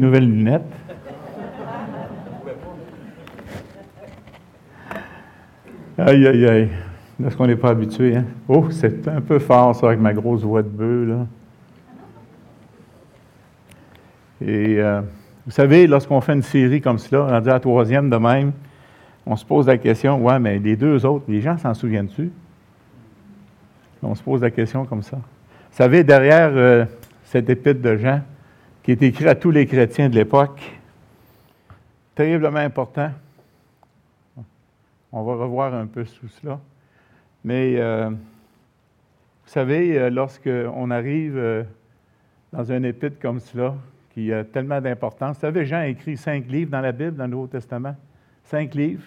Nouvelles lunettes. Aïe, aïe, aïe. Est-ce qu'on n'est pas habitué? Hein? Oh, c'est un peu fort, ça, avec ma grosse voix de bœuf, là. Et euh, vous savez, lorsqu'on fait une série comme cela, on dit à la troisième de même, on se pose la question, ouais, mais les deux autres, les gens s'en souviennent-tu? On se pose la question comme ça. Vous savez, derrière euh, cette épître de Jean, qui est écrit à tous les chrétiens de l'époque, terriblement important. On va revoir un peu tout cela. Mais euh, vous savez, euh, lorsqu'on arrive euh, dans un épître comme cela, qui a tellement d'importance, vous savez, Jean a écrit cinq livres dans la Bible, dans le Nouveau Testament. Cinq livres.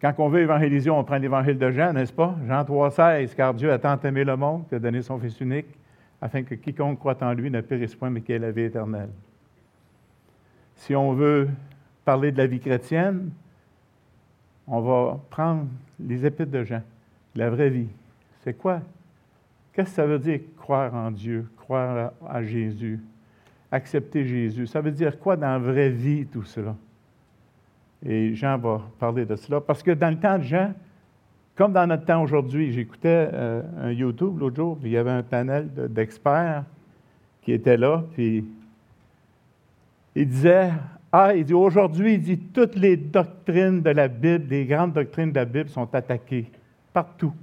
Quand on veut évangéliser, on prend l'évangile de Jean, n'est-ce pas? Jean 3,16, car Dieu a tant aimé le monde qu'il a donné son Fils unique afin que quiconque croit en lui ne périsse point, mais qu'il ait la vie éternelle. Si on veut parler de la vie chrétienne, on va prendre les épîtres de Jean, la vraie vie. C'est quoi? Qu'est-ce que ça veut dire croire en Dieu, croire à Jésus, accepter Jésus? Ça veut dire quoi dans la vraie vie, tout cela? Et Jean va parler de cela. Parce que dans le temps de Jean, comme dans notre temps aujourd'hui, j'écoutais euh, un YouTube l'autre jour, puis il y avait un panel d'experts qui étaient là, puis il disait, ah, il dit aujourd'hui, il dit, toutes les doctrines de la Bible, les grandes doctrines de la Bible sont attaquées partout.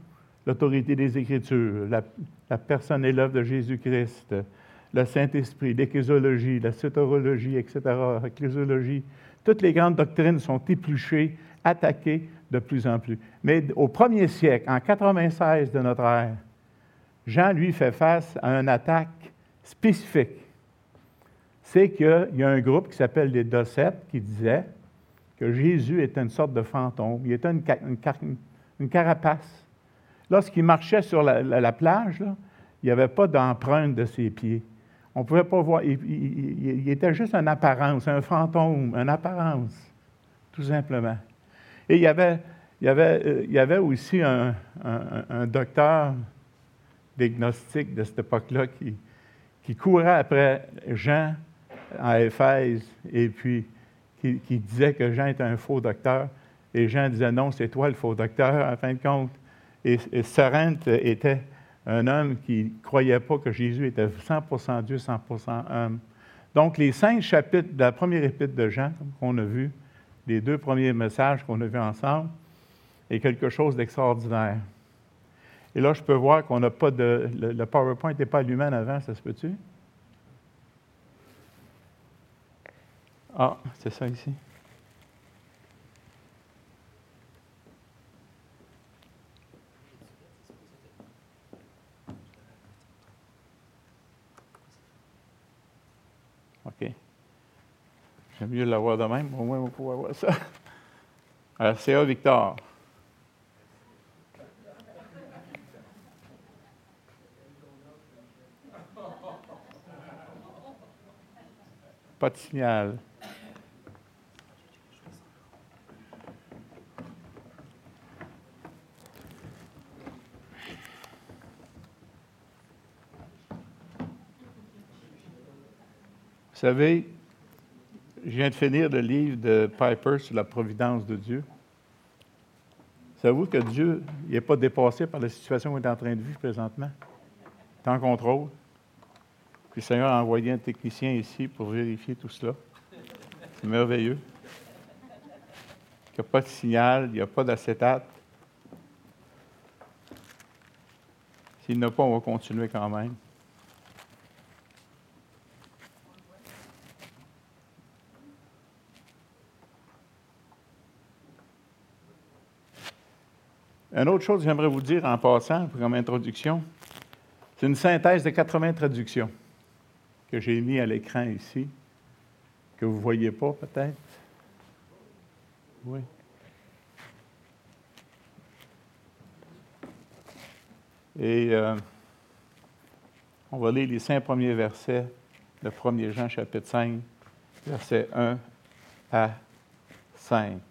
L'autorité des Écritures, la, personne et l'œuvre de Jésus-Christ, le Saint-Esprit, l'échésiologie, la soterologie, etc., l'ecclésiologie. Toutes les grandes doctrines sont épluchées, attaquées, de plus en plus. Mais au premier siècle, en 96 de notre ère, Jean, lui, fait face à une attaque spécifique. C'est qu'il y a un groupe qui s'appelle les Docettes qui disait que Jésus était une sorte de fantôme, il était une, carapace. Lorsqu'il marchait sur la, la, la plage, il n'y avait pas d'empreinte de ses pieds. On ne pouvait pas voir. Il, il, il, était juste une apparence, un fantôme, une apparence, tout simplement. Et euh, il y avait aussi un, docteur diagnostic de cette époque-là qui, courait après Jean à Éphèse et puis qui, disait que Jean était un faux docteur. Et Jean disait non, c'est toi le faux docteur, en fin de compte. Et, et était un homme qui ne croyait pas que Jésus était 100% Dieu, 100% homme. Donc, les cinq chapitres de la première épître de Jean, qu'on a vu, les deux premiers messages qu'on a vus ensemble, est quelque chose d'extraordinaire. Et là, je peux voir qu'on n'a pas de. Le, PowerPoint n'était pas allumé en avant, ça se peut-tu? Ah, c'est ça ici. OK. J'aime mieux l'avoir de même, au moins on pouvoir voir ça. Alors, CA Victor. Pas de signal. Vous savez, je viens de finir le livre de Piper sur la providence de Dieu. Savez-vous que Dieu n'est pas dépassé par la situation qu'on est en train de vivre présentement? Il est en contrôle. Puis le Seigneur a envoyé un technicien ici pour vérifier tout cela. C'est merveilleux. Il n'y a pas de signal, il n'y a pas d'acétate. S'il n'y en a pas, on va continuer quand même. Une autre chose que j'aimerais vous dire en passant, comme introduction, c'est une synthèse de 80 traductions que j'ai mis à l'écran ici, que vous ne voyez pas peut-être? Oui. Et euh, on va lire les cinq premiers versets de 1er Jean chapitre 5, versets 1 à 5.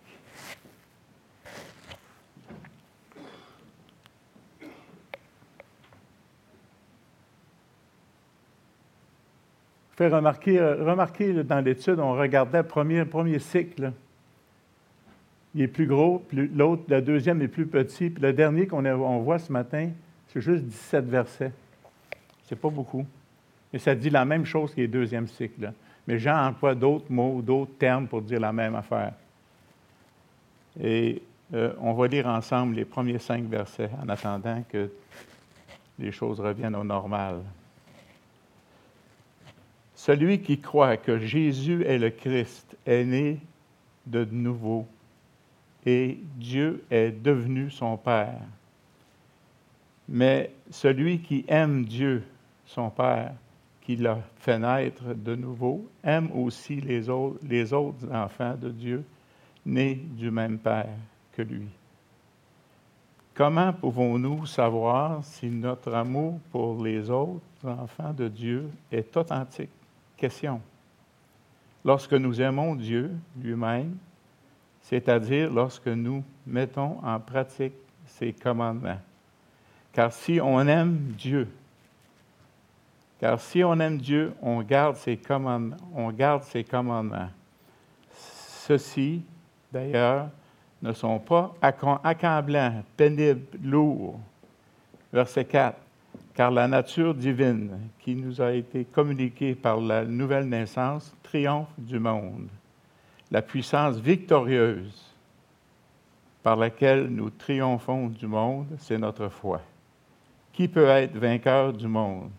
Fait remarquer, remarquer dans l'étude, on regardait le premier, premier cycle. Il est plus gros, l'autre, le deuxième est plus petit, puis le dernier qu'on on voit ce matin, c'est juste 17 versets. C'est pas beaucoup. Mais ça dit la même chose que les deuxième cycle. Mais Jean emploie d'autres mots, d'autres termes pour dire la même affaire. Et euh, on va lire ensemble les premiers cinq versets en attendant que les choses reviennent au normal. Celui qui croit que Jésus est le Christ est né de nouveau et Dieu est devenu son Père. Mais celui qui aime Dieu, son Père, qui l'a fait naître de nouveau, aime aussi les autres, enfants de Dieu, nés du même Père que lui. Comment pouvons-nous savoir si notre amour pour les autres enfants de Dieu est authentique? Question. Lorsque nous aimons Dieu lui-même, c'est-à-dire lorsque nous mettons en pratique ses commandements. Car si on aime Dieu, car si on aime Dieu, on garde ses commandements. On garde ses commandements. Ceux-ci, d'ailleurs, ne sont pas accablants, pénibles, lourds. Verset 4. Car la nature divine qui nous a été communiquée par la nouvelle naissance triomphe du monde. La puissance victorieuse par laquelle nous triomphons du monde, c'est notre foi. Qui peut être vainqueur du monde?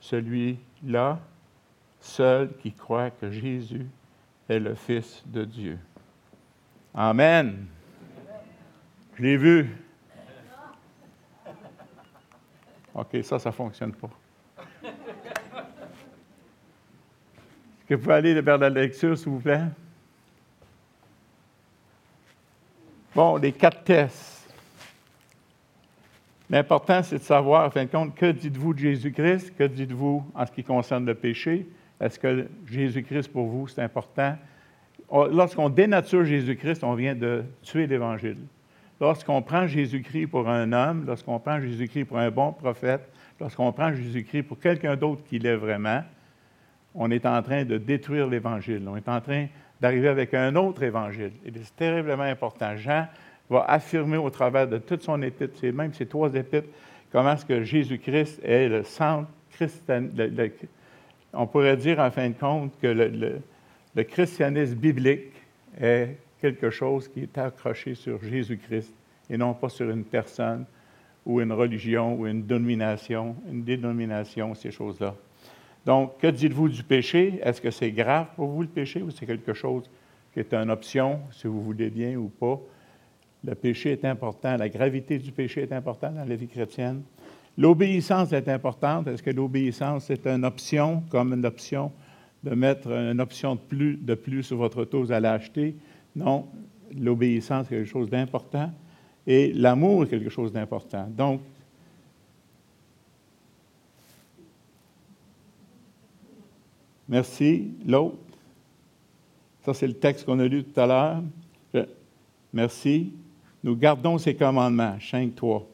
Celui-là, seul qui croit que Jésus est le Fils de Dieu. Amen. Je l'ai vu. OK, ça, ça ne fonctionne pas. Est-ce que vous pouvez aller vers la lecture, s'il vous plaît? Bon, les quatre tests. L'important, c'est de savoir, en fin de compte, que dites-vous de Jésus-Christ? Que dites-vous en ce qui concerne le péché? Est-ce que Jésus-Christ, pour vous, c'est important? Lorsqu'on dénature Jésus-Christ, on vient de tuer l'Évangile. Lorsqu'on prend Jésus-Christ pour un homme, lorsqu'on prend Jésus-Christ pour un bon prophète, lorsqu'on prend Jésus-Christ pour quelqu'un d'autre qu'il est vraiment, on est en train de détruire l'Évangile. On est en train d'arriver avec un autre Évangile. Et c'est terriblement important. Jean va affirmer au travers de toute son épître, même ces trois épîtres, comment est-ce que Jésus-Christ est le centre christian. on pourrait dire en fin de compte que le christianisme biblique est quelque chose qui est accroché sur Jésus-Christ et non pas sur une personne ou une religion ou une domination, une dénomination, ces choses-là. Donc, que dites-vous du péché? Est-ce que c'est grave pour vous le péché ou c'est quelque chose qui est une option, si vous voulez bien ou pas? Le péché est important, la gravité du péché est importante dans la vie chrétienne. L'obéissance est importante. Est-ce que l'obéissance est une option, comme une option de mettre une option de plus, de plus sur votre auto, vous allez acheter? Non, l'obéissance est quelque chose d'important et l'amour est quelque chose d'important. Donc, merci. L'autre, ça c'est le texte qu'on a lu tout à l'heure. Merci nous gardons ces commandements. 5, 3.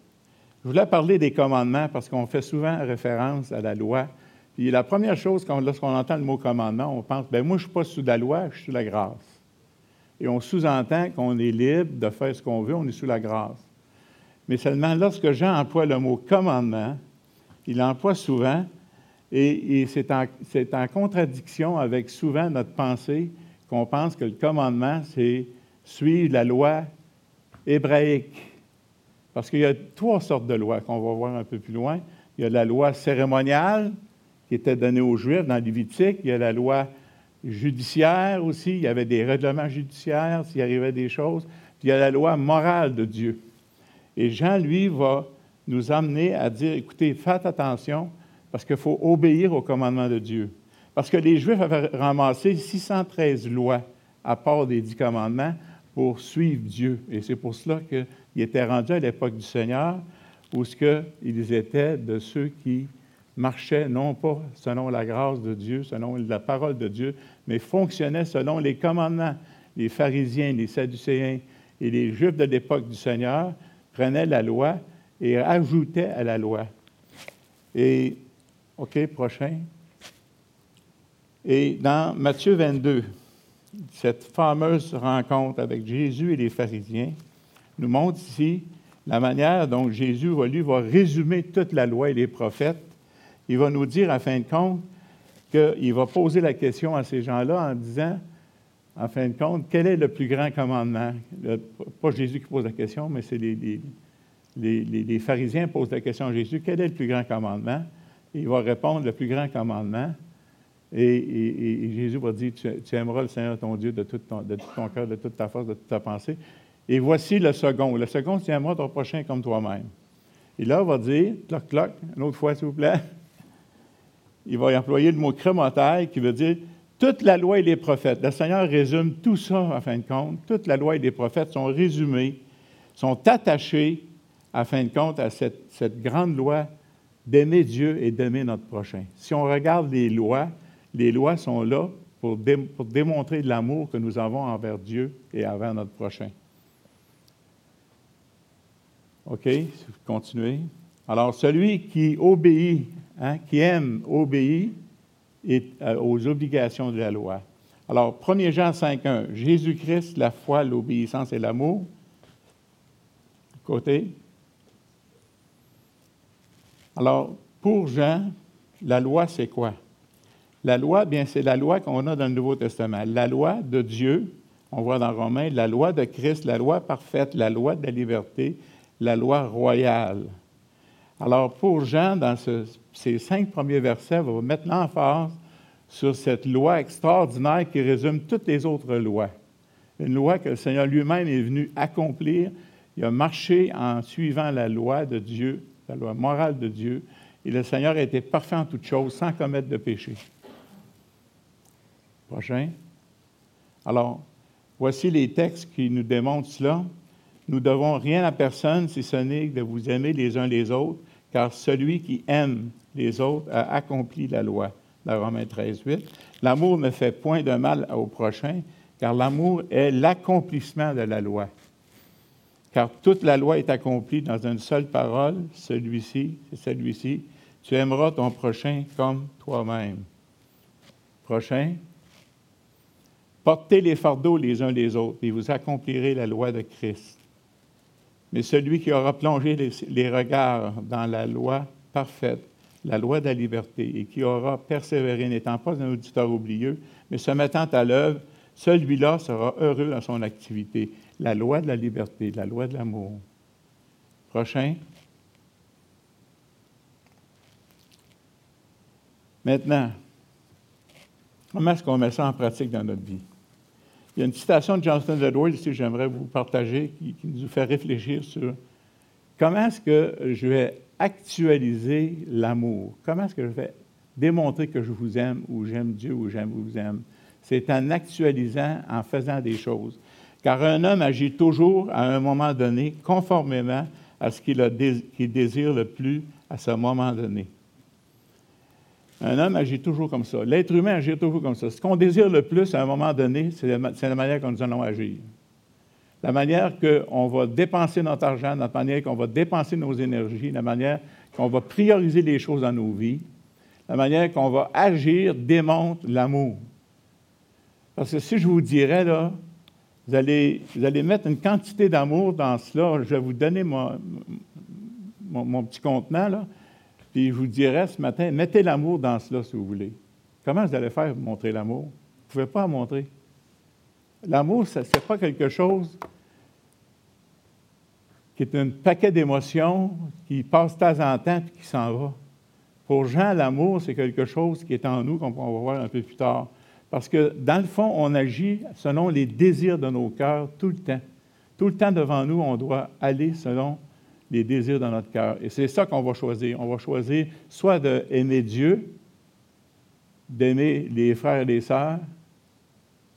Je voulais parler des commandements parce qu'on fait souvent référence à la loi. Puis la première chose, lorsqu'on entend le mot commandement, on pense, ben moi, je ne suis pas sous la loi, je suis sous la grâce. Et on sous-entend qu'on est libre de faire ce qu'on veut, on est sous la grâce. Mais seulement lorsque Jean emploie le mot commandement, il l'emploie souvent, et, c'est en, en, contradiction avec souvent notre pensée qu'on pense que le commandement, c'est suivre la loi hébraïque. Parce qu'il y a trois sortes de lois qu'on va voir un peu plus loin. Il y a la loi cérémoniale qui était donnée aux Juifs dans Lévitique. Il y a la loi judiciaire aussi. Il y avait des règlements judiciaires s'il arrivait des choses. Puis il y a la loi morale de Dieu. Et Jean, lui, va nous amener à dire, écoutez, faites attention parce qu'il faut obéir au commandement de Dieu. Parce que les Juifs avaient ramassé 613 lois à part des dix commandements pour suivre Dieu. Et c'est pour cela qu'ils étaient rendus à l'époque du Seigneur, où ce ils étaient de ceux qui marchaient non pas selon la grâce de Dieu, selon la parole de Dieu, mais fonctionnaient selon les commandements. Les pharisiens, les sadducéens et les juifs de l'époque du Seigneur prenaient la loi et ajoutaient à la loi. Et, OK, prochain. Et dans Matthieu 22, cette fameuse rencontre avec Jésus et les pharisiens nous montre ici la manière dont Jésus va, lui, va résumer toute la loi et les prophètes. Il va nous dire, à fin de compte, qu'il va poser la question à ces gens-là en disant, en fin de compte, quel est le plus grand commandement? pas Jésus qui pose la question, mais c'est les, les, pharisiens posent la question à Jésus, quel est le plus grand commandement? il va répondre, le plus grand commandement. Et, Jésus va dire, tu, aimeras le Seigneur ton Dieu de tout ton, de tout ton cœur, de toute ta force, de toute ta pensée. Et voici le second. Le second, tu aimeras ton prochain comme toi-même. Et là, il va dire, cloc, cloc, une autre fois, s'il vous plaît. Il va employer le mot crémotaille qui veut dire toute la loi et les prophètes. Le Seigneur résume tout ça, en fin de compte. Toute la loi et les prophètes sont résumés, sont attachés, en fin de compte, à cette, cette grande loi d'aimer Dieu et d'aimer notre prochain. Si on regarde les lois, les lois sont là pour, pour démontrer l'amour que nous avons envers Dieu et envers notre prochain. OK, continuez. Alors, celui qui obéit, hein, qui aime, obéit euh, aux obligations de la loi. Alors, 1 Jean 5.1, Jésus-Christ, la foi, l'obéissance et l'amour. Côté. Alors, pour Jean, la loi, c'est quoi? La loi, bien, c'est la loi qu'on a dans le Nouveau Testament. La loi de Dieu, on voit dans Romains, la loi de Christ, la loi parfaite, la loi de la liberté, la loi royale. Alors, pour Jean, dans ces cinq premiers versets, on va mettre l'emphase sur cette loi extraordinaire qui résume toutes les autres lois. Une loi que le Seigneur lui-même est venu accomplir. Il a marché en suivant la loi de Dieu, la loi morale de Dieu, et le Seigneur a été parfait en toutes choses, sans commettre de péché. Prochain. Alors, voici les textes qui nous démontrent cela. Nous devons rien à personne si ce n'est de vous aimer les uns les autres, car celui qui aime les autres a accompli la loi. Dans Romains 13, 8. L'amour ne fait point de mal au prochain, car l'amour est l'accomplissement de la loi. Car toute la loi est accomplie dans une seule parole, celui-ci, c'est celui-ci, tu aimeras ton prochain comme toi-même. Prochain, portez les fardeaux les uns les autres, et vous accomplirez la loi de Christ. Mais celui qui aura plongé les, regards dans la loi parfaite, la loi de la liberté, et qui aura persévéré, n'étant pas un auditeur oublieux, mais se mettant à l'œuvre, celui-là sera heureux dans son activité. La loi de la liberté, la loi de l'amour. Prochain. Maintenant, comment est-ce qu'on met ça en pratique dans notre vie? Il y a une citation de Jonathan Edwards que j'aimerais vous partager qui, nous fait réfléchir sur comment est-ce que je vais actualiser l'amour? Comment est-ce que je vais démontrer que je vous aime ou j'aime Dieu ou j'aime vous aime? C'est en actualisant, en faisant des choses. Car un homme agit toujours à un moment donné conformément à ce qu'il désire le plus à ce moment donné. Un homme agit toujours comme ça. L'être humain agit toujours comme ça. Ce qu'on désire le plus à un moment donné, c'est la, manière dont nous allons agir. La manière qu'on va dépenser notre argent, la manière qu'on va dépenser nos énergies, la manière qu'on va prioriser les choses dans nos vies, la manière qu'on va agir démontre l'amour. Parce que si je vous dirais, là, vous allez, mettre une quantité d'amour dans cela, je vais vous donner mon, mon petit contenant, là, puis je vous dirais ce matin, mettez l'amour dans cela si vous voulez. Comment vous allez faire pour montrer l'amour? Vous ne pouvez pas en montrer. L'amour, ce n'est pas quelque chose qui est un paquet d'émotions qui passe de temps en temps et qui s'en va. Pour Jean, l'amour, c'est quelque chose qui est en nous, qu'on va voir un peu plus tard. Parce que, dans le fond, on agit selon les désirs de nos cœurs tout le temps. Tout le temps devant nous, on doit aller selon les désirs dans notre cœur. Et c'est ça qu'on va choisir. On va choisir soit d'aimer Dieu, d'aimer les frères et les sœurs,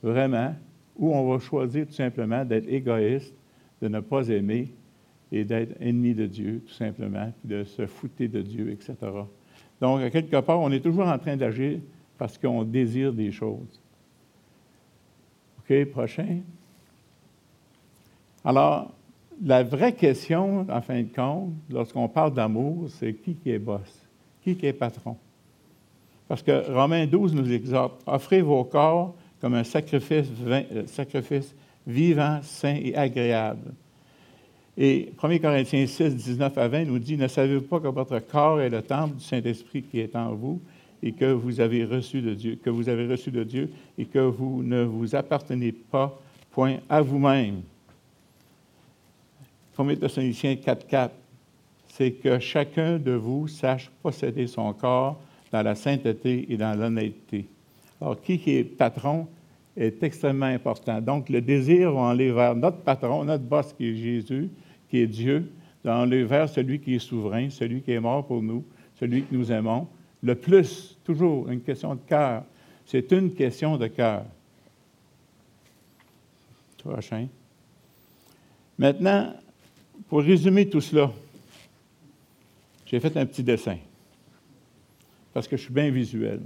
vraiment, ou on va choisir tout simplement d'être égoïste, de ne pas aimer et d'être ennemi de Dieu, tout simplement, de se fouter de Dieu, etc. Donc, quelque part, on est toujours en train d'agir parce qu'on désire des choses. OK, prochain. Alors, la vraie question, en fin de compte, lorsqu'on parle d'amour, c'est qui qui est boss, qui qui est patron? Parce que Romains 12 nous exhorte, offrez vos corps comme un sacrifice, euh, vivant, saint et agréable. Et 1 Corinthiens 6, 19 à 20 nous dit, ne savez-vous pas que votre corps est le temple du Saint-Esprit qui est en vous et que vous avez reçu de Dieu, que vous avez reçu de Dieu et que vous ne vous appartenez pas point à vous-même. 1 Thessaloniciens 4, 4, c'est que chacun de vous sache posséder son corps dans la sainteté et dans l'honnêteté. Alors, qui est patron est extrêmement important. Donc, le désir va aller vers notre patron, notre boss qui est Jésus, qui est Dieu, dans aller vers celui qui est souverain, celui qui est mort pour nous, celui que nous aimons. Le plus, toujours une question de cœur. C'est une question de cœur. Prochain. Maintenant, pour résumer tout cela, j'ai fait un petit dessin. Parce que je suis bien visuel.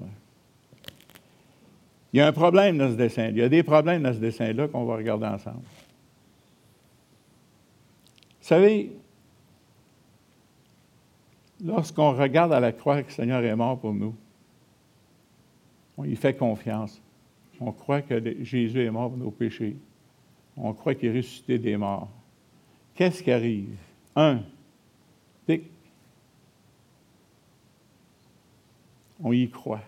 Il y a un problème dans ce dessin. Il y a des problèmes dans ce dessin-là qu'on va regarder ensemble. Vous savez, lorsqu'on regarde à la croix que le Seigneur est mort pour nous, on y fait confiance. On croit que Jésus est mort pour nos péchés. On croit qu'il est ressuscité des morts. Qu'est-ce qui arrive? Un, On y croit.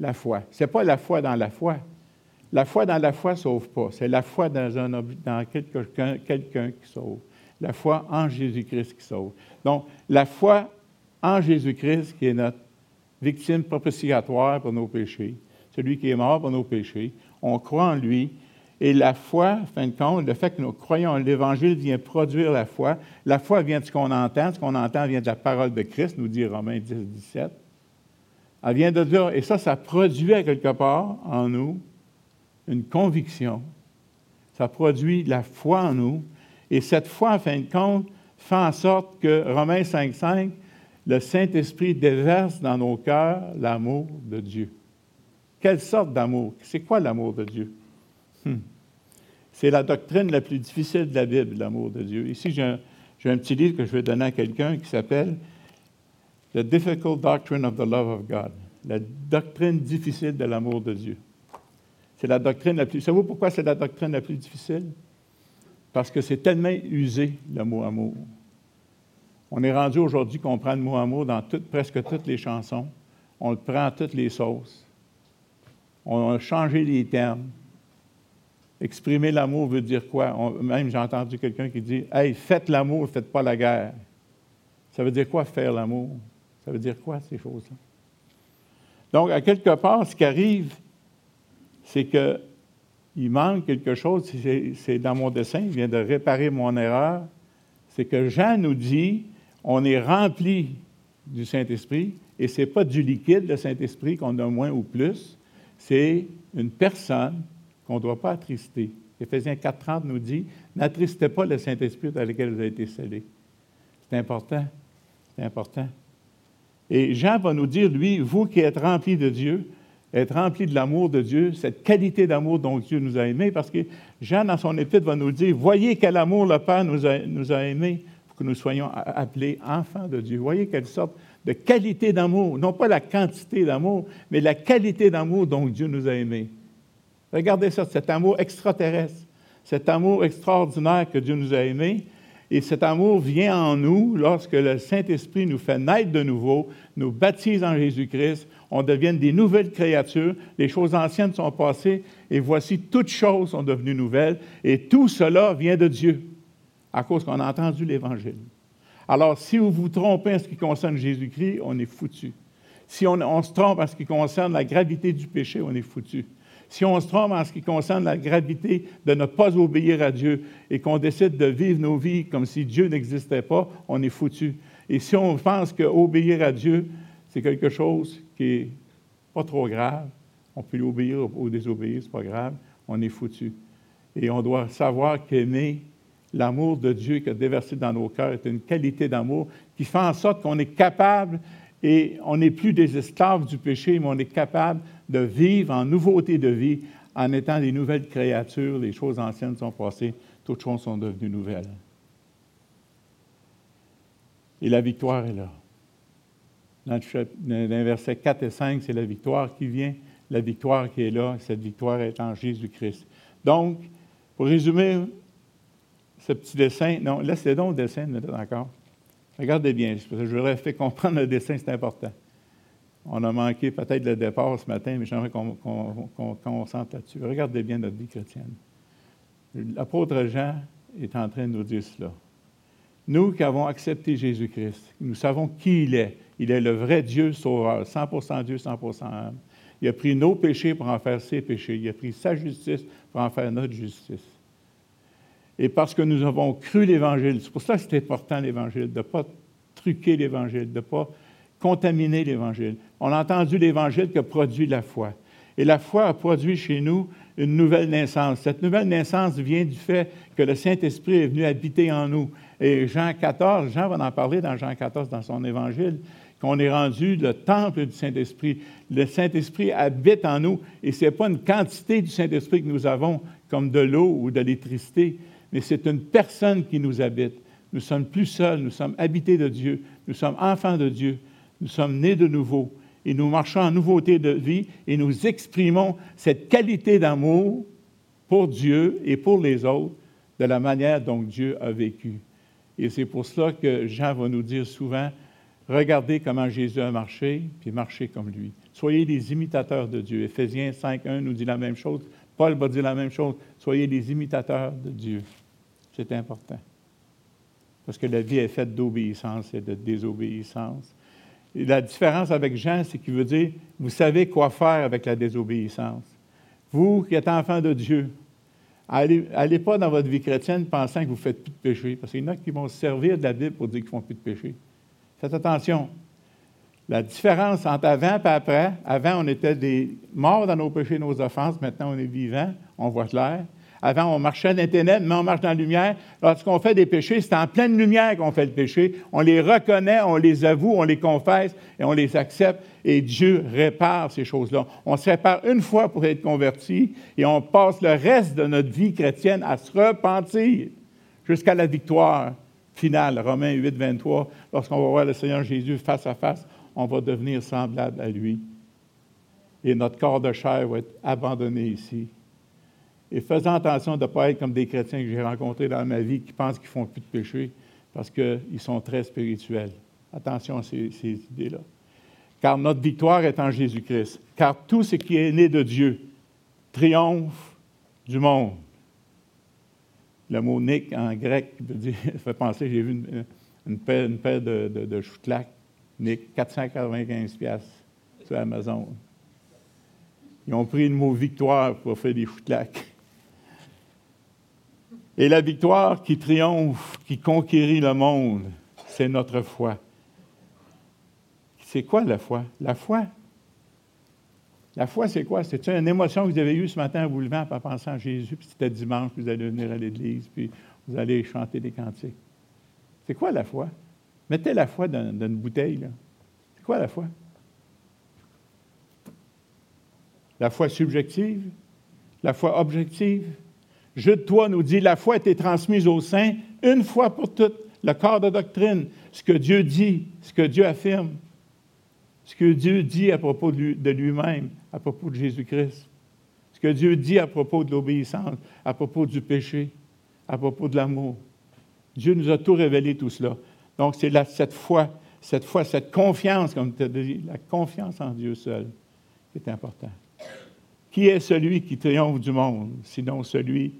La foi. Ce n'est pas la foi dans la foi. La foi dans la foi ne sauve pas. C'est la foi dans, un, dans quelqu'un, quelqu'un qui sauve. La foi en Jésus-Christ qui sauve. Donc, la foi en Jésus-Christ qui est notre victime propitiatoire pour nos péchés, celui qui est mort pour nos péchés. On croit en lui. Et la foi, en fin de compte, le fait que nous croyons l'Évangile vient produire la foi. La foi vient de ce qu'on entend. Ce qu'on entend vient de la parole de Christ, nous dit Romains 10, 17. Elle vient de dire, et ça, ça produit quelque part en nous une conviction. Ça produit la foi en nous. Et cette foi, en fin de compte, fait en sorte que Romains 5.5, le Saint-Esprit déverse dans nos cœurs l'amour de Dieu. Quelle sorte d'amour? C'est quoi l'amour de Dieu? Hmm. C'est la doctrine la plus difficile de la Bible, l'amour de Dieu. Ici, j'ai un, petit livre que je vais donner à quelqu'un qui s'appelle The difficult doctrine of the love of God. La doctrine difficile de l'amour de Dieu. C'est la doctrine la plus. Savez-vous pourquoi c'est la doctrine la plus difficile? Parce que c'est tellement usé, le mot amour. On est rendu aujourd'hui qu'on prend le mot amour dans presque toutes les chansons. On le prend à toutes les sauces. On a changé les termes. Exprimer l'amour veut dire quoi? même j'ai entendu quelqu'un qui dit Hey, faites l'amour, faites pas la guerre. Ça veut dire quoi faire l'amour? Ça veut dire quoi, ces choses-là? Donc, à quelque part, ce qui arrive, c'est qu'il manque quelque chose. C'est dans mon dessin, il vient de réparer mon erreur. C'est que Jean nous dit on est rempli du Saint-Esprit, et ce n'est pas du liquide, le Saint-Esprit, qu'on a moins ou plus, c'est une personne qu'on ne doit pas attrister. Éphésiens 4.30 nous dit N'attristez pas le Saint-Esprit dans lequel vous avez été scellés. C'est important. C'est important. Et Jean va nous dire, lui, vous qui êtes remplis de Dieu, êtes remplis de l'amour de Dieu, cette qualité d'amour dont Dieu nous a aimés, parce que Jean, dans son épître, va nous dire, voyez quel amour le Père nous a, nous a aimés pour que nous soyons appelés enfants de Dieu. Voyez quelle sorte de qualité d'amour, non pas la quantité d'amour, mais la qualité d'amour dont Dieu nous a aimés. Regardez ça, cet amour extraterrestre, cet amour extraordinaire que Dieu nous a aimés, et cet amour vient en nous lorsque le Saint-Esprit nous fait naître de nouveau, nous baptise en Jésus-Christ, on devient des nouvelles créatures, les choses anciennes sont passées, et voici toutes choses sont devenues nouvelles, et tout cela vient de Dieu, à cause qu'on a entendu l'Évangile. Alors, si vous vous trompez en ce qui concerne Jésus-Christ, on est foutu. Si on, on, se trompe en ce qui concerne la gravité du péché, on est foutu. Si on se trompe en ce qui concerne la gravité de ne pas obéir à Dieu et qu'on décide de vivre nos vies comme si Dieu n'existait pas, on est foutu. Et si on pense qu'obéir à Dieu, c'est quelque chose qui n'est pas trop grave, on peut lui obéir ou désobéir, ce n'est pas grave, on est foutu. Et on doit savoir qu'aimer l'amour de Dieu qui a déversé dans nos cœurs est une qualité d'amour qui fait en sorte qu'on est capable et on n'est plus des esclaves du péché, mais on est capable de vivre en nouveauté de vie en étant des nouvelles créatures. Les choses anciennes sont passées, toutes choses sont devenues nouvelles. Et la victoire est là. dans le verset 4 et 5, c'est la victoire qui vient. La victoire qui est là, cette victoire est en Jésus-Christ. Donc, pour résumer ce petit dessin, non, laissez donc le dessin encore. Regardez bien, je voudrais faire comprendre le dessin, c'est important. On a manqué peut-être le départ ce matin, mais j'aimerais qu'on qu là-dessus. Regardez bien notre vie chrétienne. L'apôtre Jean est en train de nous dire cela. Nous qui avons accepté Jésus-Christ, nous savons qui il est. Il est le vrai Dieu sauveur, 100% Dieu, 100% âme. Il a pris nos péchés pour en faire ses péchés. Il a pris sa justice pour en faire notre justice. Et parce que nous avons cru l'Évangile, c'est pour ça que c'est important l'Évangile, de ne pas truquer l'Évangile, de ne pas contaminer l'Évangile. On a entendu l'Évangile qui a produit la foi. Et la foi a produit chez nous une nouvelle naissance. Cette nouvelle naissance vient du fait que le Saint-Esprit est venu habiter en nous. Et Jean 14, Jean va en parler dans Jean 14 dans son Évangile, qu'on est rendu le temple du Saint-Esprit. Le Saint-Esprit habite en nous et ce n'est pas une quantité du Saint-Esprit que nous avons comme de l'eau ou de l'électricité, mais c'est une personne qui nous habite. Nous sommes plus seuls, nous sommes habités de Dieu, nous sommes enfants de Dieu, nous sommes nés de nouveau et nous marchons en nouveauté de vie et nous exprimons cette qualité d'amour pour Dieu et pour les autres de la manière dont Dieu a vécu. Et c'est pour cela que Jean va nous dire souvent, regardez comment Jésus a marché, puis marchez comme lui. Soyez des imitateurs de Dieu. Éphésiens 5.1 nous dit la même chose. Paul va dire la même chose. Soyez des imitateurs de Dieu. C'est important. Parce que la vie est faite d'obéissance et de désobéissance. La différence avec Jean, c'est qu'il veut dire, vous savez quoi faire avec la désobéissance. Vous qui êtes enfants de Dieu, allez, pas dans votre vie chrétienne pensant que vous ne faites plus de péché, parce qu'il y en a qui vont se servir de la Bible pour dire qu'ils ne font plus de péché. Faites attention. La différence entre avant et après, avant, on était des morts dans nos péchés et nos offenses, maintenant on est vivants, on voit clair. Avant, on marchait dans les ténèbres, mais on marche dans la lumière. Lorsqu'on fait des péchés, c'est en pleine lumière qu'on fait le péché. On les reconnaît, on les avoue, on les confesse et on les accepte. Et Dieu répare ces choses-là. On se répare une fois pour être converti et on passe le reste de notre vie chrétienne à se repentir jusqu'à la victoire finale. Romains 8, 23, lorsqu'on va voir le Seigneur Jésus face à face, on va devenir semblable à lui. Et notre corps de chair va être abandonné ici et faisant attention de ne pas être comme des chrétiens que j'ai rencontrés dans ma vie qui pensent qu'ils font plus de péché parce qu'ils sont très spirituels. Attention à ces, idées-là. Car notre victoire est en Jésus-Christ. Car tout ce qui est né de Dieu triomphe du monde. Le mot Nick en grec veut dire, fait penser, j'ai vu une, paire, une paire, de, de, de Nick, 495 sur Amazon. Ils ont pris le mot victoire pour faire des choutlacs. Et la victoire qui triomphe, qui conquérit le monde, c'est notre foi. C'est quoi la foi? La foi? La foi, c'est quoi? C'est une émotion que vous avez eue ce matin en vous levant en pensant à Jésus, puis c'était dimanche, puis vous allez venir à l'église, puis vous allez chanter des cantiques? C'est quoi la foi? Mettez la foi dans, dans une bouteille. C'est quoi la foi? La foi subjective? La foi objective? Jude 3 nous dit, la foi a été transmise au saints une fois pour toutes, le corps de doctrine, ce que Dieu dit, ce que Dieu affirme, ce que Dieu dit à propos de lui-même, à propos de Jésus-Christ, ce que Dieu dit à propos de l'obéissance, à propos du péché, à propos de l'amour. Dieu nous a tout révélé, tout cela. Donc, c'est cette foi, cette foi, cette confiance, comme tu as dit, la confiance en Dieu seul, qui est important. Qui est celui qui triomphe du monde, sinon celui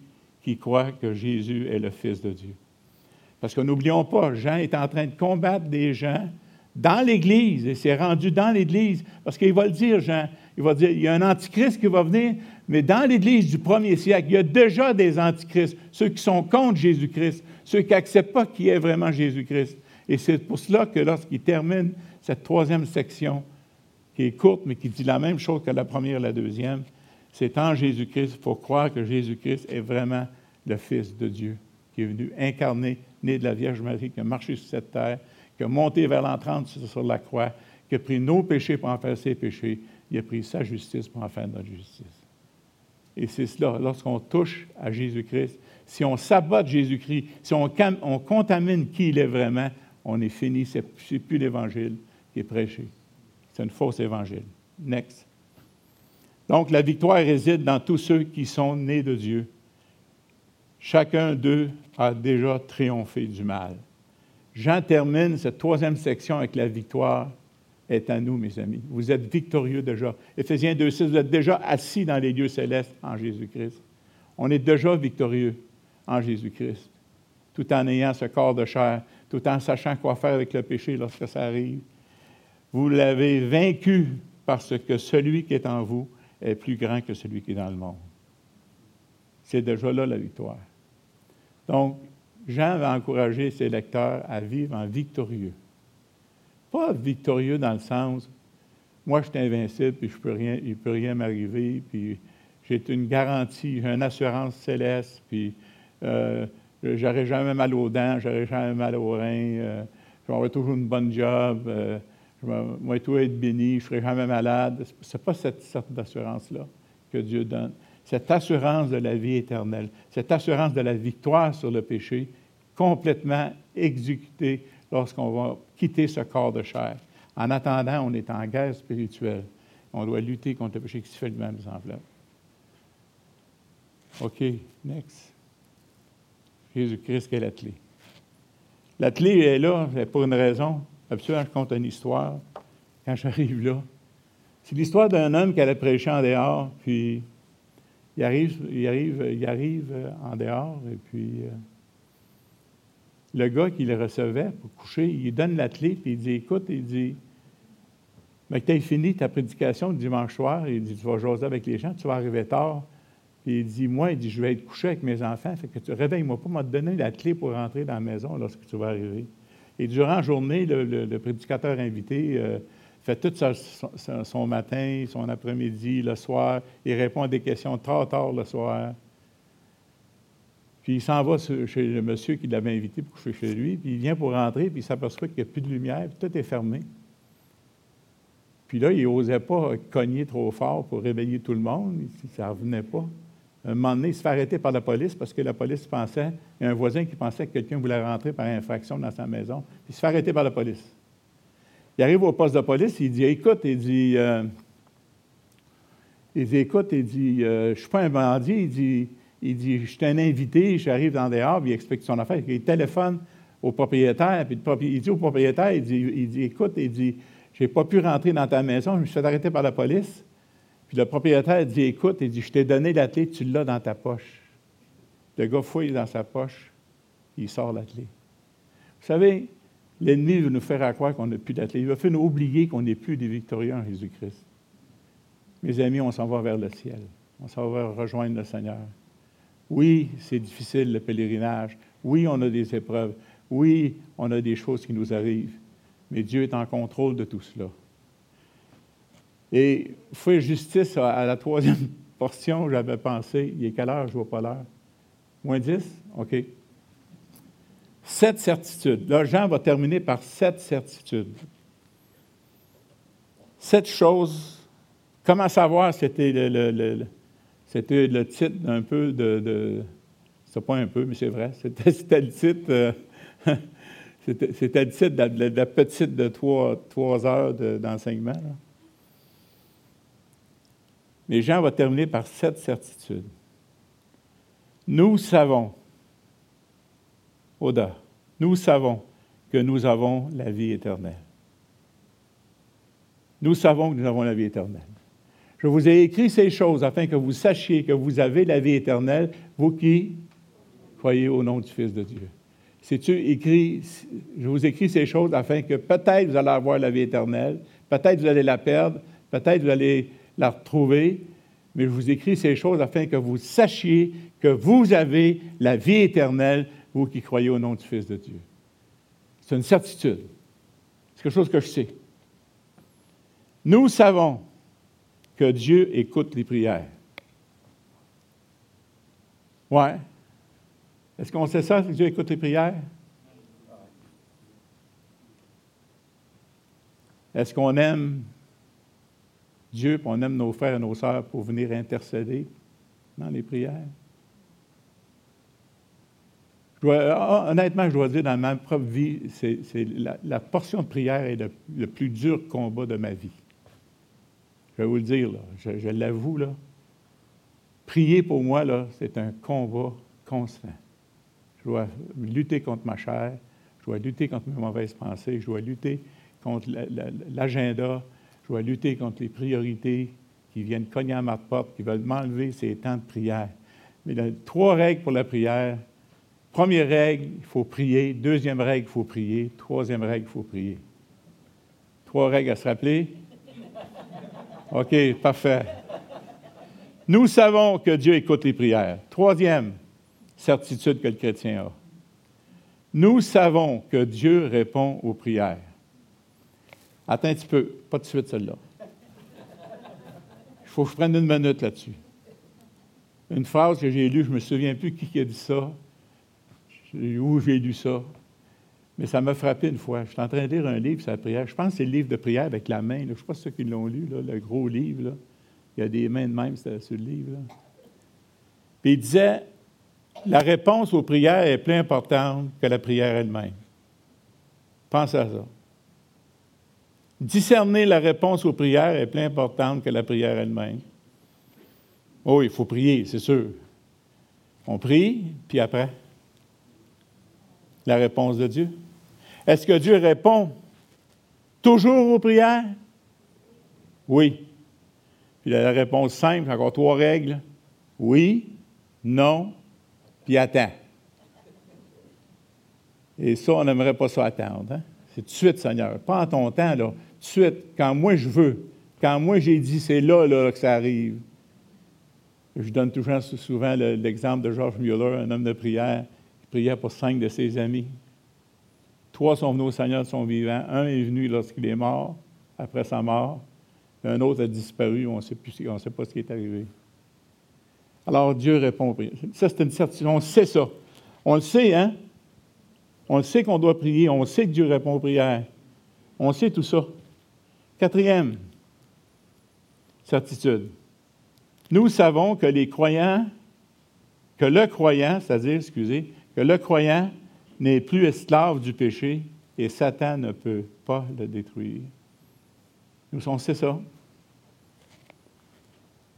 qui croit que Jésus est le Fils de Dieu? Parce que n'oublions pas, Jean est en train de combattre des gens dans l'Église, et c'est rendu dans l'Église, parce qu'il va le dire, Jean, il va dire, il y a un antichrist qui va venir, mais dans l'Église du premier siècle, il y a déjà des antichrists, ceux qui sont contre Jésus-Christ, ceux qui n'acceptent pas qu'il est vraiment Jésus-Christ. Et c'est pour cela que lorsqu'il termine cette troisième section, qui est courte, mais qui dit la même chose que la première et la deuxième, c'est en Jésus-Christ. Faut croire que Jésus-Christ est vraiment le Fils de Dieu, qui est venu incarner, né de la Vierge Marie, qui a marché sur cette terre, qui a monté vers l'entrante sur la croix, qui a pris nos péchés pour en faire ses péchés. Il a pris sa justice pour en faire notre justice. Et c'est cela, lorsqu'on touche à Jésus-Christ, si on sabote Jésus-Christ, si on, on, contamine qui il est vraiment, on est fini, ce n'est plus l'Évangile, qui est prêché. C'est une fausse évangile. Next. Donc, la victoire réside dans tous ceux qui sont nés de Dieu. Chacun d'eux a déjà triomphé du mal. Jean termine cette troisième section avec la victoire est à nous, mes amis. Vous êtes victorieux déjà. Éphésiens 2.6, vous êtes déjà assis dans les lieux célestes en Jésus-Christ. On est déjà victorieux en Jésus-Christ, tout en ayant ce corps de chair, tout en sachant quoi faire avec le péché lorsque ça arrive. Vous l'avez vaincu parce que celui qui est en vous est plus grand que celui qui est dans le monde. C'est déjà là la victoire. Donc, Jean va encourager ses lecteurs à vivre en victorieux. Pas victorieux dans le sens, moi je suis invincible, puis je peux rien, il ne peut rien m'arriver, puis j'ai une garantie, j'ai une assurance céleste, puis euh, j'aurai jamais mal aux dents, j'aurai jamais mal aux reins, euh, avoir toujours une bonne job, euh, je vais, toujours être béni, je ne serai jamais malade. Ce n'est pas cette sorte d'assurance-là que Dieu donne cette assurance de la vie éternelle, cette assurance de la victoire sur le péché, complètement exécutée lorsqu'on va quitter ce corps de chair. En attendant, on est en guerre spirituelle. On doit lutter contre le péché qui se fait lui-même enveloppes. OK, next. Jésus-Christ est la clé. Est là pour une raison. Absolument, je compte une histoire. Quand j'arrive là, c'est l'histoire d'un homme qui allait prêcher en dehors, puis il arrive, euh, en dehors, et puis euh, le gars qui le recevait pour coucher, il donne la clé, puis il dit Écoute, il dit Mais que tu as fini ta prédication le dimanche soir, il dit Tu vas jaser avec les gens, tu vas arriver tard. Puis il dit Moi, il dit Je vais être couché avec mes enfants, fait que tu réveille-moi pas, m'a donné la clé pour rentrer dans la maison lorsque tu vas arriver. Et durant la journée, le, prédicateur invité, euh, fait tout son, matin, son après-midi, le soir. Il répond à des questions tard, tard le soir. Puis il s'en va chez le monsieur qui l'avait invité pour coucher chez lui, puis il vient pour rentrer, puis il s'aperçoit qu'il n'y a plus de lumière, puis tout est fermé. Puis là, il n'osait pas cogner trop fort pour réveiller tout le monde, ça ne revenait pas. Un moment donné, il se fait arrêter par la police parce que la police pensait, il y a un voisin qui pensait que quelqu'un voulait rentrer par infraction dans sa maison, puis il se fait arrêter par la police. Il arrive au poste de police, il dit Écoute, il dit, euh, il dit Écoute, il dit, euh, je ne suis pas un bandit, il dit, il dit Je suis un invité, j'arrive dans dehors, puis il explique son affaire. Il téléphone au propriétaire, puis il dit au propriétaire il dit, il dit Écoute, il dit, je n'ai pas pu rentrer dans ta maison, je me suis fait arrêter par la police. Puis le propriétaire dit Écoute, il dit, je t'ai donné la clé, tu l'as dans ta poche. Le gars fouille dans sa poche, il sort la clé. Vous savez, L'ennemi veut nous faire croire qu'on n'a plus d'athlètes. Il veut faire nous oublier qu'on n'est plus des victorieux en Jésus-Christ. Mes amis, on s'en va vers le ciel. On s'en va rejoindre le Seigneur. Oui, c'est difficile le pèlerinage. Oui, on a des épreuves. Oui, on a des choses qui nous arrivent. Mais Dieu est en contrôle de tout cela. Et faire justice à la troisième portion, j'avais pensé, il est quelle heure? Je ne vois pas l'heure? Moins 10? OK. Sept certitudes. Là, Jean va terminer par sept certitudes. Sept choses. Comment savoir, c'était le, c'était le titre d'un peu de. de c'est pas un peu, mais c'est vrai. C'était, le titre. Euh, c'était, le titre de la, petite de trois, trois heures d'enseignement. Mais Jean va terminer par sept certitudes. Nous savons Oda, nous savons que nous avons la vie éternelle. Nous savons que nous avons la vie éternelle. Je vous ai écrit ces choses afin que vous sachiez que vous avez la vie éternelle, vous qui croyez au nom du Fils de Dieu. C'est-tu écrit, je vous écris ces choses afin que peut-être vous allez avoir la vie éternelle, peut-être vous allez la perdre, peut-être vous allez la retrouver, mais je vous écris ces choses afin que vous sachiez que vous avez la vie éternelle, vous qui croyez au nom du Fils de Dieu. C'est une certitude. C'est quelque chose que je sais. Nous savons que Dieu écoute les prières. Ouais. Est-ce qu'on sait ça, que Dieu écoute les prières? Est-ce qu'on aime Dieu, et on aime nos frères et nos sœurs pour venir intercéder dans les prières? honnêtement, je dois dire, dans ma propre vie, c'est la, portion de prière est le, plus dur combat de ma vie. Je vais vous le dire, là, je, je l'avoue, là. Prier pour moi, là, c'est un combat constant. Je dois lutter contre ma chair, je dois lutter contre mes mauvaises pensées, je dois lutter contre l'agenda, je dois lutter contre les priorités qui viennent cogner à ma porte, qui veulent m'enlever ces temps de prière. Mais a trois règles pour la prière. Première règle, il faut prier. Deuxième règle, il faut prier. Troisième règle, il faut prier. Trois règles à se rappeler? OK, parfait. Nous savons que Dieu écoute les prières. Troisième certitude que le chrétien a. Nous savons que Dieu répond aux prières. Attends un petit peu, pas de suite celle-là. Il faut que je prenne une minute là-dessus. Une phrase que j'ai lue, je ne me souviens plus qui a dit ça, où j'ai lu ça, mais ça m'a frappé une fois. Je suis en train de lire un livre sur la prière. Je pense que c'est le livre de prière avec la main. Je ne sais pas ceux qui l'ont lu, le gros livre. Il y a des mains de même sur le livre. Puis il disait la réponse aux prières est plus importante que la prière elle-même. Pense à ça. Discerner la réponse aux prières est plus importante que la prière elle-même. Oh, il faut prier, c'est sûr. On prie, puis après, la réponse de Dieu. Est-ce que Dieu répond toujours aux prières? Oui. Puis la réponse simple, encore trois règles. Oui, non, puis attends. Et ça, on n'aimerait pas ça attendre. Hein? C'est tout de suite, Seigneur. Pas en ton temps, là. Suite, quand moi je veux. Quand moi j'ai dit, c'est là, là que ça arrive. Je donne toujours souvent l'exemple de George Mueller, un homme de prière, qui priait pour cinq de ses amis. Trois sont venus au Seigneur de son vivant. Un est venu lorsqu'il est mort, après sa mort. Un autre a disparu, on ne sait, sait pas ce qui est arrivé. Alors Dieu répond aux prières. Ça, c'est une certitude. On sait ça. On le sait, hein? On le sait qu'on doit prier. On sait que Dieu répond aux prières. On sait tout ça. Quatrième certitude. Nous savons que les croyants, que le croyant, c'est-à-dire, excusez, que le croyant n'est plus esclave du péché et Satan ne peut pas le détruire. Nous, on sait ça.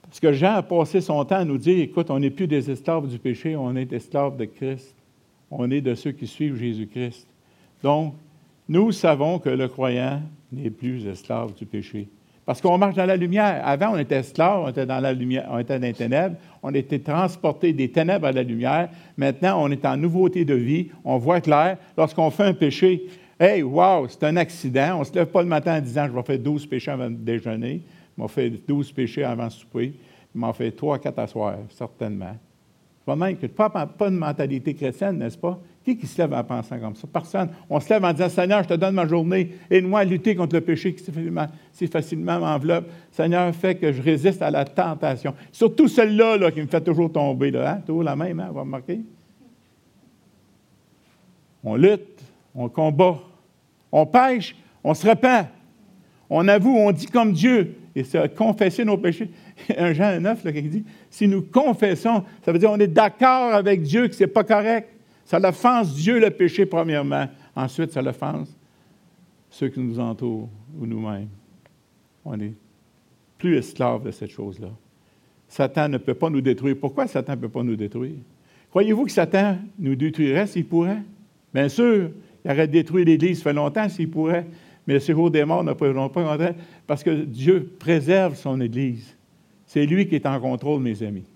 Parce que Jean a passé son temps à nous dire, écoute, on n'est plus des esclaves du péché, on est esclaves de Christ. On est de ceux qui suivent Jésus-Christ. Donc, nous savons que le croyant n'est plus esclave du péché. Parce qu'on marche dans la lumière. Avant, on était esclaves, on était dans la les ténèbres, on était transportés des ténèbres à la lumière. Maintenant, on est en nouveauté de vie, on voit clair. Lorsqu'on fait un péché, hey, wow, c'est un accident. On ne se lève pas le matin en disant, je vais faire 12 péchés avant de déjeuner. Il m'a fait 12 péchés avant de souper. Il m'en fait 3 4 à soir, certainement. Pas même pas de mentalité chrétienne, n'est-ce pas? Qui qui se lève en pensant comme ça? Personne. On se lève en disant, Seigneur, je te donne ma journée, aide-moi à lutter contre le péché qui si facilement m'enveloppe. Seigneur, fais que je résiste à la tentation. Surtout celle-là là, qui me fait toujours tomber. Là, hein? Toujours la même, hein? vous remarquer? On lutte, on combat, on pêche, on se repent. On avoue, on dit comme Dieu, et c'est confesser nos péchés. Un Jean 9 là, qui dit si nous confessons, ça veut dire qu'on est d'accord avec Dieu que ce n'est pas correct. Ça l'offense Dieu le péché, premièrement. Ensuite, ça l'offense ceux qui nous entourent ou nous-mêmes. On est plus esclaves de cette chose-là. Satan ne peut pas nous détruire. Pourquoi Satan ne peut pas nous détruire? Croyez-vous que Satan nous détruirait s'il pourrait? Bien sûr, il aurait détruit l'Église, ça fait longtemps s'il pourrait, mais le séjour des morts ne pourront pas parce que Dieu préserve son Église. C'est lui qui est en contrôle, mes amis.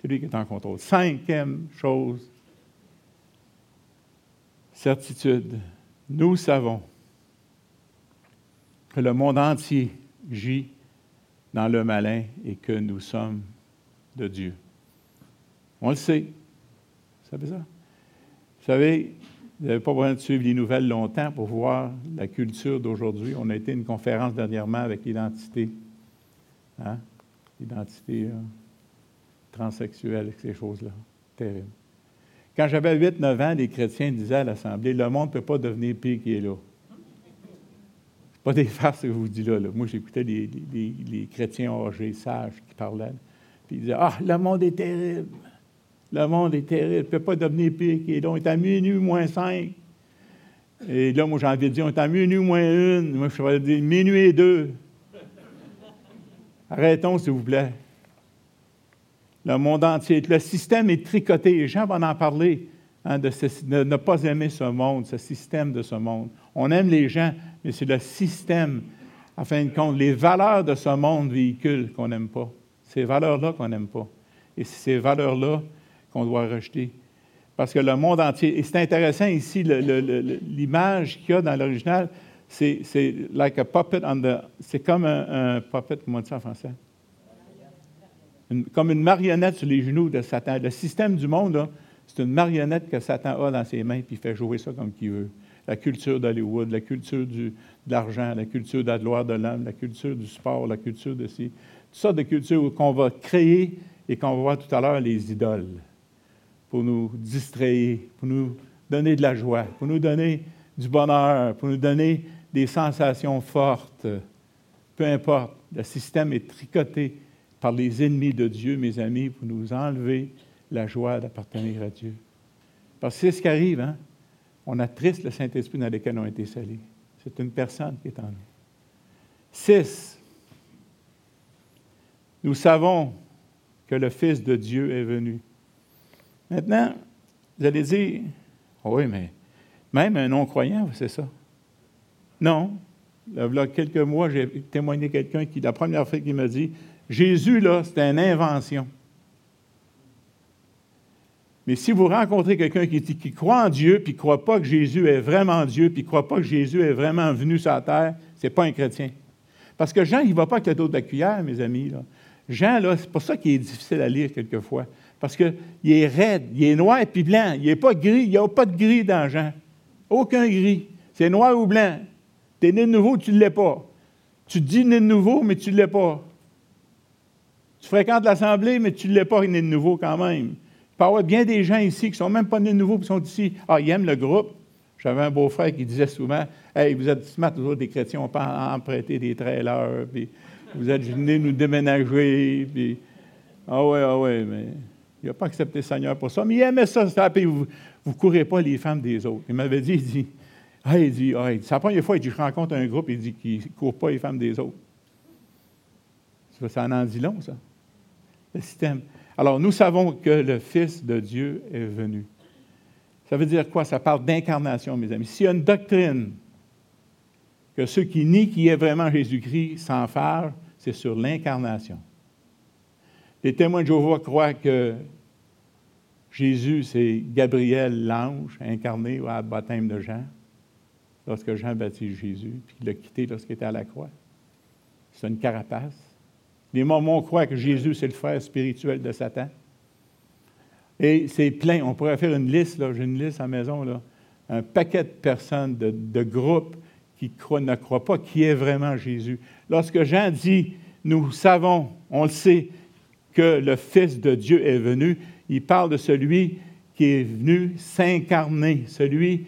C'est lui qui est en contrôle. Cinquième chose, certitude. Nous savons que le monde entier gît dans le malin et que nous sommes de Dieu. On le sait. Vous savez ça? Vous savez, vous n'avez pas besoin de suivre les nouvelles longtemps pour voir la culture d'aujourd'hui. On a été à une conférence dernièrement avec l'identité. Hein? L'identité euh, transsexuelle, ces choses-là. Terrible. Quand j'avais 8-9 ans, les chrétiens disaient à l'Assemblée Le monde ne peut pas devenir pire qu'il est là. C'est pas des farces que je vous dis là. Moi, j'écoutais les, chrétiens âgés, sages, qui parlaient. Puis ils disaient Ah, le monde est terrible. Le monde est terrible, il ne peut pas devenir pire qu'il est. Donc, il est à minuit moins cinq. Et là, moi, j'ai envie de dire, on est à minuit moins une. Moi, je vais dire minuit et deux. Arrêtons, s'il vous plaît. Le monde entier. Le système est tricoté. Les gens vont en parler, hein, de, ne pas aimer ce monde, ce système de ce monde. On aime les gens, mais c'est le système, en fin de compte, les valeurs de ce monde véhiculent qu'on n'aime pas. Ces valeurs-là qu'on n'aime pas. Et c'est ces valeurs-là qu'on doit rejeter. Parce que le monde entier, et c'est intéressant ici, l'image qu'il y a dans l'original, c'est like a puppet on the. C'est comme un, puppet, comment on dit ça en français? Comme une marionnette sur les genoux de Satan. Le système du monde, c'est une marionnette que Satan a dans ses mains, puis il fait jouer ça comme qu'il veut. La culture d'Hollywood, la culture de l'argent, la culture de la gloire de l'homme, la culture du sport, la culture de ci. Toutes sortes de cultures qu'on va créer et qu'on va voir tout à l'heure les idoles pour nous distraire, pour nous donner de la joie, pour nous donner du bonheur, pour nous donner des sensations fortes. Peu importe, le système est tricoté par les ennemis de Dieu, mes amis, pour nous enlever la joie d'appartenir à Dieu. Parce que c'est ce qui arrive, hein? On attriste le Saint-Esprit dans lequel on a été salés. C'est une personne qui est en nous. Six, nous savons que le Fils de Dieu est venu. Maintenant, vous allez dire, oui, mais même un non-croyant, c'est ça. Non. Il y a quelques mois, j'ai témoigné quelqu'un qui, la première fois qu'il m'a dit, Jésus, là, c'était une invention. Mais si vous rencontrez quelqu'un qui, croit en Dieu, puis ne croit pas que Jésus est vraiment Dieu, puis ne croit pas que Jésus est vraiment venu sur la terre, ce n'est pas un chrétien. Parce que Jean, il ne va pas avec le dos de la cuillère, mes amis. Jean, là, c'est pour ça qu'il est difficile à lire quelquefois. Parce qu'il est raide, il est noir et puis blanc. Il n'est pas gris, il n'y a pas de gris dans Jean. Aucun gris. C'est noir ou blanc. Tu es né de nouveau, tu ne l'es pas. Tu dis né de nouveau, mais tu ne l'es pas. Tu fréquentes l'Assemblée, mais tu ne l'es pas né de nouveau quand même. Il peut y avoir bien des gens ici qui ne sont même pas nés de nouveau, qui sont ici. Ah, ils aiment le groupe. J'avais un beau-frère qui disait souvent Hey, vous êtes smart, toujours des chrétiens, on peut emprunter des trailers, puis vous êtes venus nous déménager, puis. Ah ouais, ah ouais, mais il n'a pas accepté le Seigneur pour ça, mais il aimait ça. puis vous ne courez pas les femmes des autres. Il m'avait dit, il dit, ah, il dit, ah, c'est la première fois que je rencontre un groupe, il dit qu'il ne court pas les femmes des autres. Ça, en en dit long, ça. Alors, nous savons que le Fils de Dieu est venu. Ça veut dire quoi? Ça parle d'incarnation, mes amis. S'il y a une doctrine que ceux qui nient qu'il est vraiment Jésus-Christ s'enfarent, c'est sur l'incarnation. Les témoins de Jéhovah croient que Jésus, c'est Gabriel l'ange incarné au baptême de Jean, lorsque Jean baptise Jésus, puis qu'il l'a quitté lorsqu'il était à la croix. C'est une carapace. Les Mormons croient que Jésus, c'est le frère spirituel de Satan. Et c'est plein. On pourrait faire une liste, là, j'ai une liste à la maison, un paquet de personnes, de, groupes qui ne croient pas qui est vraiment Jésus. Lorsque Jean dit, nous savons, on le sait, que le Fils de Dieu est venu, il parle de celui qui est venu s'incarner, celui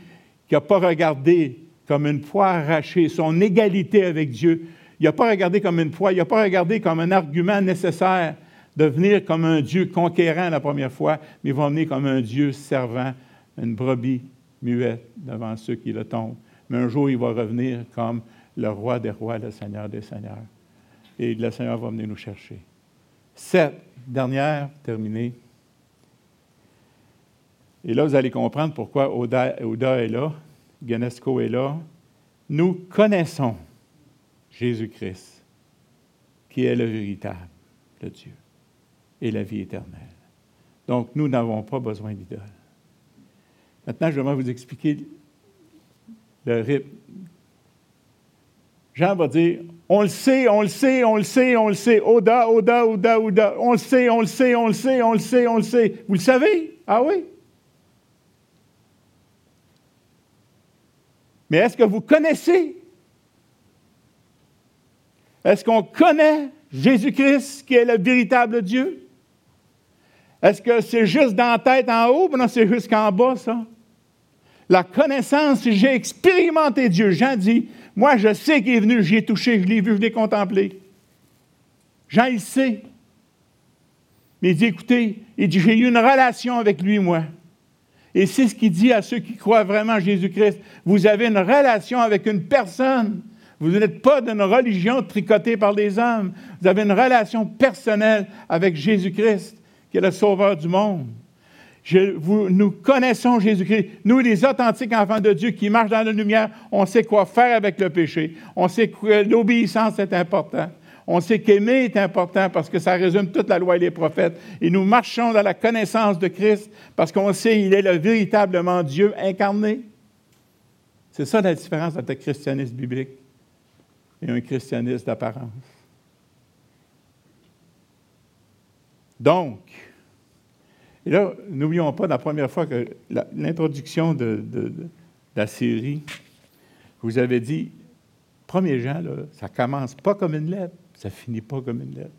qui n'a pas regardé comme une poire arrachée son égalité avec Dieu. Il n'a pas regardé comme une poire, il n'a pas regardé comme un argument nécessaire de venir comme un Dieu conquérant la première fois, mais il va venir comme un Dieu servant, une brebis muette devant ceux qui le tombent. Mais un jour, il va revenir comme le roi des rois, le Seigneur des seigneurs. Et le Seigneur va venir nous chercher. Sept, dernière, terminée. Et là, vous allez comprendre pourquoi Oda, est là, Genesco est là. Nous connaissons Jésus-Christ, qui est le véritable de Dieu et la vie éternelle. Donc, nous n'avons pas besoin d'idole. Maintenant, je vais vous expliquer le rythme Jean va dire On le sait, on le sait, on le sait, on le sait. Oda, Oda, Oda, Oda. On le sait, on le sait, on le sait, on le sait, on le sait. Vous le savez? Ah oui? Mais est-ce que vous connaissez Est-ce qu'on connaît Jésus-Christ qui est le véritable Dieu? Est-ce que c'est juste dans la tête en haut non, c'est jusqu'en bas, ça? La connaissance, j'ai expérimenté Dieu. Jean dit moi, je sais qu'il est venu, j'y ai touché, je l'ai vu, je l'ai contemplé. Jean, il sait. Mais il dit, écoutez, il dit, j'ai eu une relation avec lui, moi. Et c'est ce qu'il dit à ceux qui croient vraiment en Jésus-Christ. Vous avez une relation avec une personne. Vous n'êtes pas d'une religion tricotée par des hommes. Vous avez une relation personnelle avec Jésus-Christ, qui est le sauveur du monde. nous connaissons Jésus-Christ. Nous, les authentiques enfants de Dieu qui marchent dans la lumière, on sait quoi faire avec le péché. On sait que l'obéissance est importante. On sait qu'aimer est important parce que ça résume toute la loi et les prophètes. Et nous marchons dans la connaissance de Christ parce qu'on sait qu'il est le véritablement Dieu incarné. C'est ça la différence entre le christianisme biblique et un christianisme d'apparence. Donc, et là, n'oublions pas la première fois que l'introduction de, la série, vous avez dit, premier Jean, là, ça commence pas comme une lettre ça finit pas comme une lettre.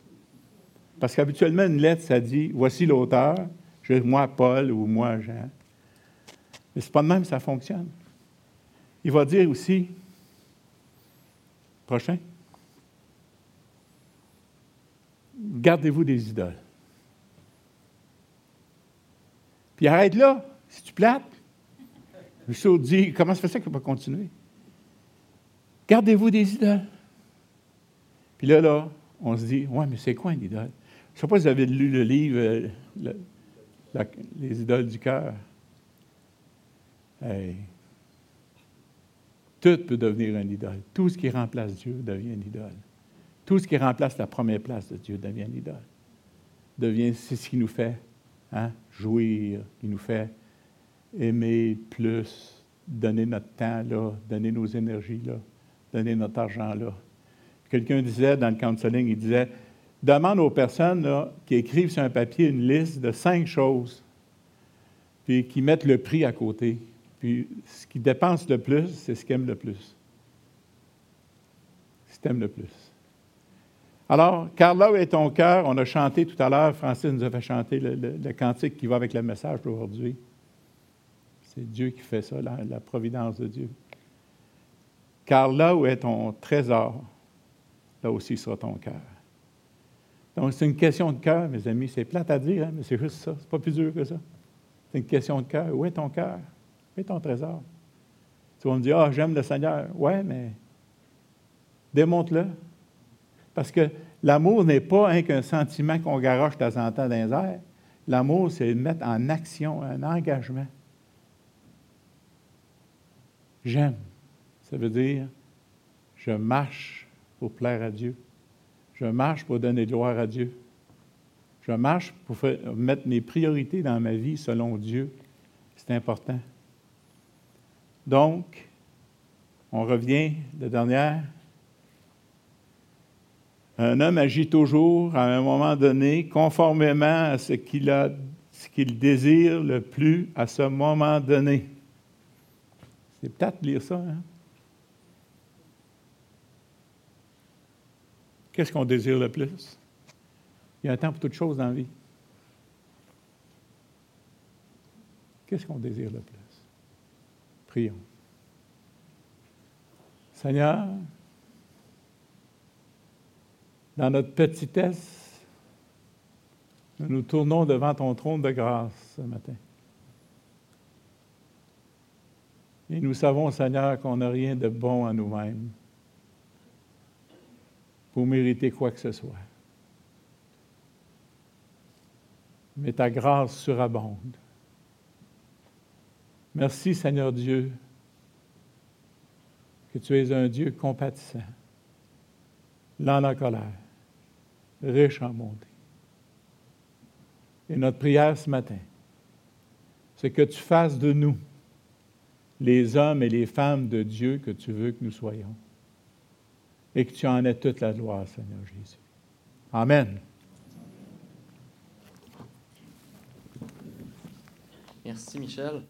Parce qu'habituellement, une lettre, ça dit voici l'auteur, moi Paul ou moi Jean. Mais ce n'est pas de même ça fonctionne. Il va dire aussi, prochain, gardez-vous des idoles. Puis arrête là, si tu plates. Rousseau dit, comment ça fait ça qu'il va continuer? Gardez-vous des idoles. Puis là, là, on se dit, ouais, mais c'est quoi une idole? Je ne sais pas si vous avez lu le livre euh, Les idoles du cœur. Tout peut devenir une idole. Tout ce qui remplace Dieu devient une idole. Tout ce qui remplace la première place de Dieu devient une idole. Devient, c'est ce qui nous fait hein, jouir, qui nous fait aimer plus, donner notre temps là, donner nos énergies là, donner notre argent là. Quelqu'un disait dans le counseling, il disait demande aux personnes qui écrivent sur un papier une liste de cinq choses, puis qui mettent le prix à côté. Puis ce qui dépense le plus, c'est ce qu'ils aiment le plus. Ce aiment le plus. Alors, car là où est ton cœur, on a chanté tout à l'heure, Francis nous a fait chanter le, cantique qui va avec le message d'aujourd'hui. C'est Dieu qui fait ça, la providence de Dieu. Car là où est ton trésor, là aussi sera ton cœur. Donc, c'est une question de cœur, mes amis. C'est plate à dire, hein, mais c'est juste ça. C'est pas plus dur que ça. C'est une question de cœur. Où est ton cœur? Est ton trésor? Tu vas me dire, ah, j'aime le Seigneur. Ouais, mais démontre-le. Parce que l'amour n'est pas un qu'un sentiment qu'on garoche de temps en temps dans les. L'amour, c'est mettre en action un engagement. J'aime. Ça veut dire, je marche pour plaire à Dieu. Je marche pour donner gloire à Dieu. Je marche pour mettre mes priorités dans ma vie selon Dieu. C'est important. Donc, on revient, la dernière. Un homme agit toujours, à un moment donné, conformément à ce qu'il a, ce qu'il désire le plus à ce moment donné. C'est peut-être lire ça, hein? Qu'est-ce qu'on désire le plus? Il y a un temps pour toutes choses dans la vie. Qu'est-ce qu'on désire le plus? Prions. Seigneur, dans notre petitesse, nous nous tournons devant ton trône de grâce ce matin. Et nous savons, Seigneur, qu'on n'a rien de bon à nous-mêmes pour mériter quoi que ce soit. Mais ta grâce surabonde. Merci Seigneur Dieu que tu es un Dieu compatissant, lent en colère, riche en bonté. Et notre prière ce matin, c'est que tu fasses de nous les hommes et les femmes de Dieu que tu veux que nous soyons et que tu en aies toute la gloire, Seigneur Jésus. Amen. Merci, Michel.